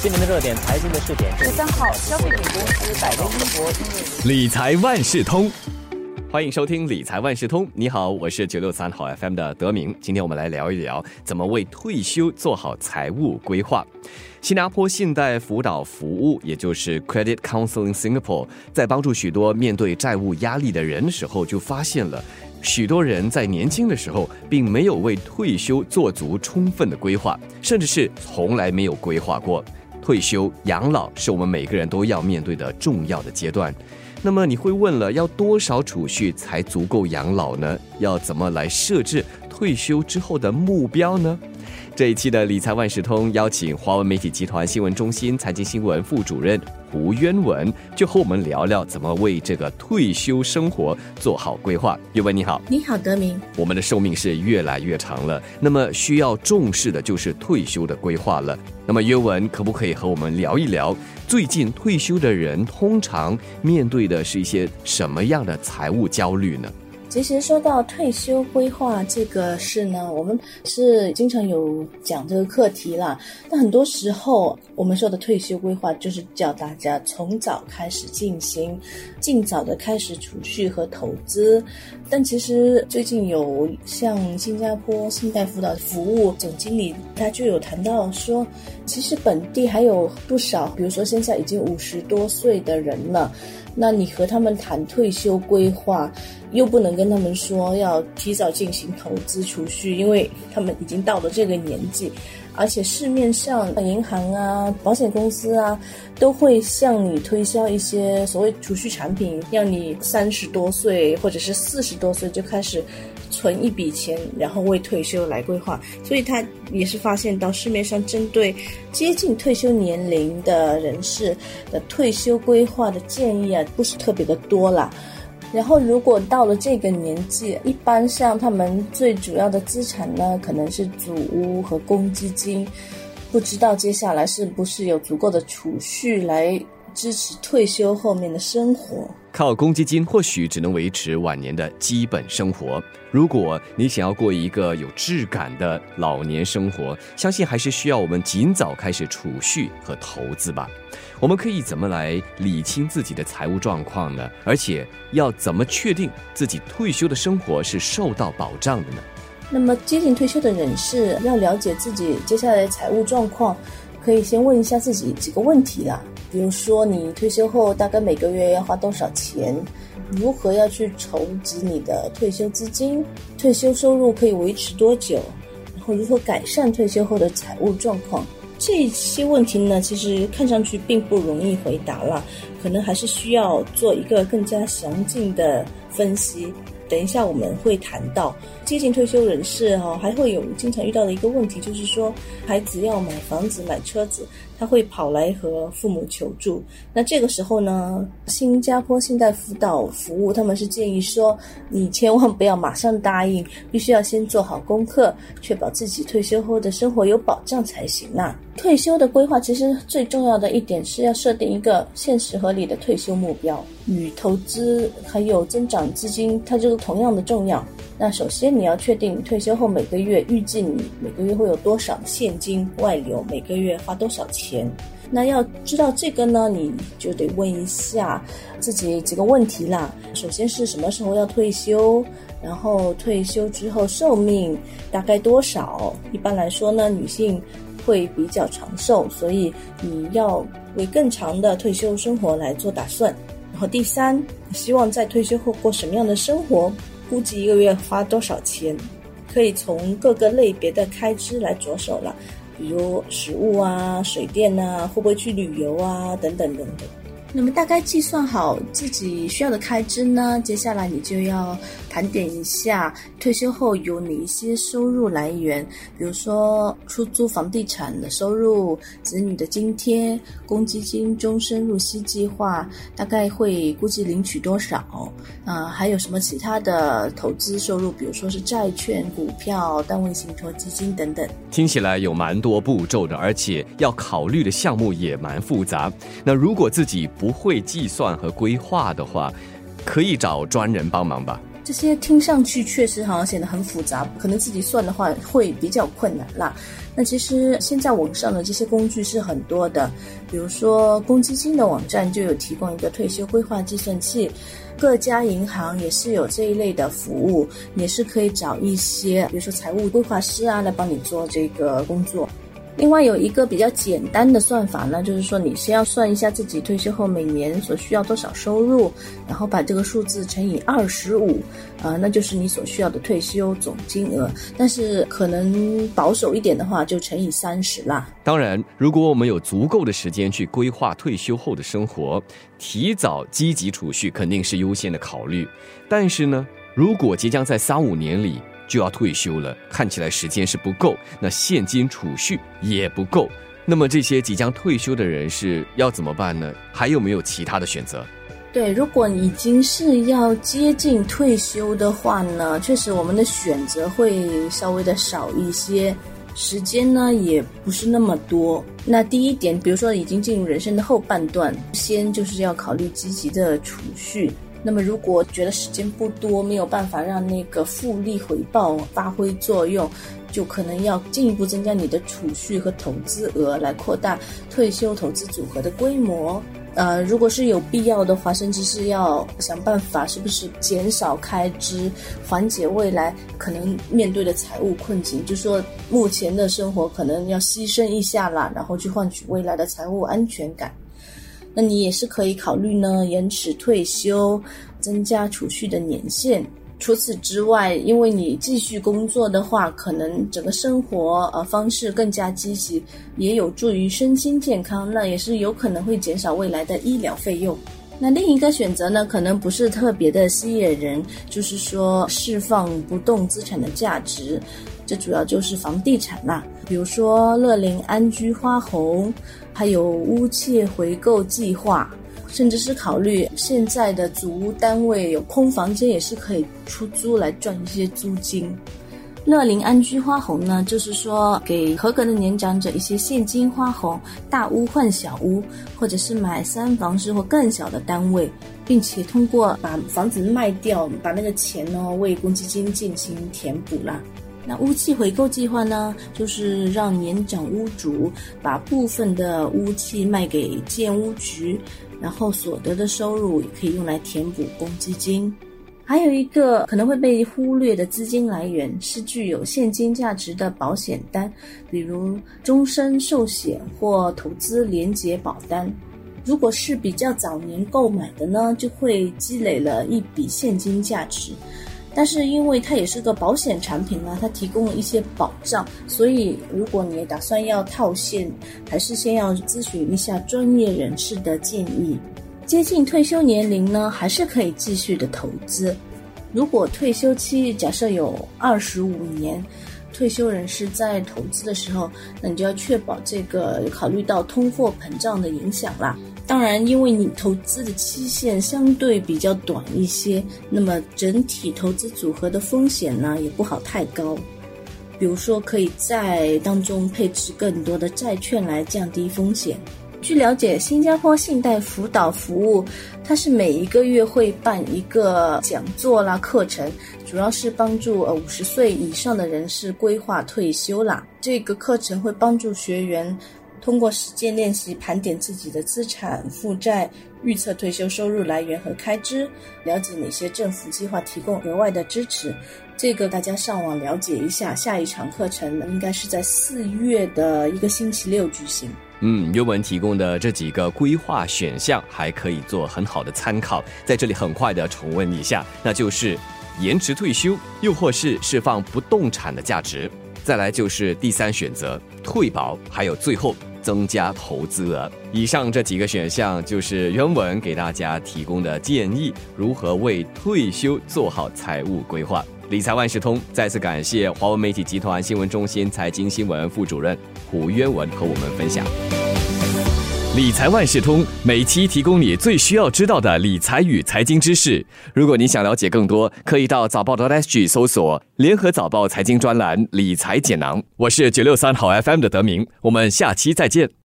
今年的热点财经的试点，十三号，消费品公司百威英博理财万事通，欢迎收听理财万事通。你好，我是九六三号 FM 的德明。今天我们来聊一聊怎么为退休做好财务规划。新加坡信贷辅导服务，也就是 Credit Counseling Singapore，在帮助许多面对债务压力的人的时候，就发现了许多人在年轻的时候并没有为退休做足充分的规划，甚至是从来没有规划过。退休养老是我们每个人都要面对的重要的阶段。那么你会问了，要多少储蓄才足够养老呢？要怎么来设置退休之后的目标呢？这一期的理财万事通邀请华文媒体集团新闻中心财经新闻副主任胡渊文，就和我们聊聊怎么为这个退休生活做好规划。渊文你好，你好德明。我们的寿命是越来越长了，那么需要重视的就是退休的规划了。那么渊文可不可以和我们聊一聊，最近退休的人通常面对的是一些什么样的财务焦虑呢？其实说到退休规划这个事呢，我们是经常有讲这个课题啦。但很多时候，我们说的退休规划就是叫大家从早开始进行，尽早的开始储蓄和投资。但其实最近有像新加坡信贷辅导服务总经理，他就有谈到说，其实本地还有不少，比如说现在已经五十多岁的人了。那你和他们谈退休规划，又不能跟他们说要提早进行投资储蓄，因为他们已经到了这个年纪，而且市面上银行啊、保险公司啊，都会向你推销一些所谓储蓄产品，让你三十多岁或者是四十多岁就开始。存一笔钱，然后为退休来规划，所以他也是发现到市面上针对接近退休年龄的人士的退休规划的建议啊，不是特别的多啦。然后如果到了这个年纪，一般像他们最主要的资产呢，可能是祖屋和公积金，不知道接下来是不是有足够的储蓄来。支持退休后面的生活，靠公积金或许只能维持晚年的基本生活。如果你想要过一个有质感的老年生活，相信还是需要我们尽早开始储蓄和投资吧。我们可以怎么来理清自己的财务状况呢？而且要怎么确定自己退休的生活是受到保障的呢？那么接近退休的人士要了解自己接下来的财务状况，可以先问一下自己几个问题啦。比如说，你退休后大概每个月要花多少钱？如何要去筹集你的退休资金？退休收入可以维持多久？然后如何改善退休后的财务状况？这些问题呢，其实看上去并不容易回答了，可能还是需要做一个更加详尽的分析。等一下我们会谈到接近退休人士哈，还会有经常遇到的一个问题，就是说孩子要买房子、买车子。他会跑来和父母求助，那这个时候呢，新加坡信贷辅导服务他们是建议说，你千万不要马上答应，必须要先做好功课，确保自己退休后的生活有保障才行呐。退休的规划其实最重要的一点是要设定一个现实合理的退休目标，与投资还有增长资金，它这个同样的重要。那首先你要确定退休后每个月预计你每个月会有多少现金外流，每个月花多少钱。那要知道这个呢，你就得问一下自己几个问题啦。首先是什么时候要退休，然后退休之后寿命大概多少？一般来说呢，女性会比较长寿，所以你要为更长的退休生活来做打算。然后第三，希望在退休后过什么样的生活？估计一个月花多少钱，可以从各个类别的开支来着手了，比如食物啊、水电啊，会不会去旅游啊，等等等等。那么大概计算好自己需要的开支呢，接下来你就要盘点一下退休后有哪一些收入来源，比如说出租房地产的收入、子女的津贴、公积金终身入息计划，大概会估计领取多少？啊，还有什么其他的投资收入，比如说是债券、股票、单位信托基金等等。听起来有蛮多步骤的，而且要考虑的项目也蛮复杂。那如果自己不会计算和规划的话，可以找专人帮忙吧。这些听上去确实好像显得很复杂，可能自己算的话会比较困难啦。那其实现在网上的这些工具是很多的，比如说公积金的网站就有提供一个退休规划计算器，各家银行也是有这一类的服务，也是可以找一些，比如说财务规划师啊来帮你做这个工作。另外有一个比较简单的算法呢，就是说你先要算一下自己退休后每年所需要多少收入，然后把这个数字乘以二十五，啊，那就是你所需要的退休总金额。但是可能保守一点的话，就乘以三十啦。当然，如果我们有足够的时间去规划退休后的生活，提早积极储蓄肯定是优先的考虑。但是呢，如果即将在三五年里，就要退休了，看起来时间是不够，那现金储蓄也不够，那么这些即将退休的人士要怎么办呢？还有没有其他的选择？对，如果已经是要接近退休的话呢，确实我们的选择会稍微的少一些，时间呢也不是那么多。那第一点，比如说已经进入人生的后半段，先就是要考虑积极的储蓄。那么，如果觉得时间不多，没有办法让那个复利回报发挥作用，就可能要进一步增加你的储蓄和投资额，来扩大退休投资组合的规模。呃，如果是有必要的话，甚至是要想办法，是不是减少开支，缓解未来可能面对的财务困境？就说目前的生活可能要牺牲一下啦，然后去换取未来的财务安全感。那你也是可以考虑呢，延迟退休，增加储蓄的年限。除此之外，因为你继续工作的话，可能整个生活呃方式更加积极，也有助于身心健康。那也是有可能会减少未来的医疗费用。那另一个选择呢，可能不是特别的吸引人，就是说释放不动资产的价值。这主要就是房地产啦，比如说乐林安居花红。还有屋契回购计划，甚至是考虑现在的祖屋单位有空房间，也是可以出租来赚一些租金。乐龄安居花红呢，就是说给合格的年长者一些现金花红，大屋换小屋，或者是买三房式或更小的单位，并且通过把房子卖掉，把那个钱呢为公积金进行填补啦。那屋契回购计划呢，就是让年长屋主把部分的屋契卖给建屋局，然后所得的收入也可以用来填补公积金。还有一个可能会被忽略的资金来源是具有现金价值的保险单，比如终身寿险或投资连结保单。如果是比较早年购买的呢，就会积累了一笔现金价值。但是因为它也是个保险产品呢，它提供了一些保障，所以如果你打算要套现，还是先要咨询一下专业人士的建议。接近退休年龄呢，还是可以继续的投资。如果退休期假设有二十五年。退休人士在投资的时候，那你就要确保这个考虑到通货膨胀的影响啦。当然，因为你投资的期限相对比较短一些，那么整体投资组合的风险呢也不好太高。比如说，可以在当中配置更多的债券来降低风险。据了解，新加坡信贷辅导服务，它是每一个月会办一个讲座啦课程，主要是帮助呃五十岁以上的人士规划退休啦。这个课程会帮助学员通过实践练习盘点自己的资产负债，预测退休收入来源和开支，了解哪些政府计划提供额外的支持。这个大家上网了解一下。下一场课程应该是在四月的一个星期六举行。嗯，原文提供的这几个规划选项还可以做很好的参考，在这里很快的重温一下，那就是延迟退休，又或是释放不动产的价值，再来就是第三选择退保，还有最后增加投资额。以上这几个选项就是原文给大家提供的建议，如何为退休做好财务规划。理财万事通再次感谢华为媒体集团新闻中心财经新闻副主任胡渊文和我们分享。理财万事通每期提供你最需要知道的理财与财经知识。如果你想了解更多，可以到早报的 SG 搜索联合早报财经专栏理财简囊。我是九六三好 FM 的德明，我们下期再见。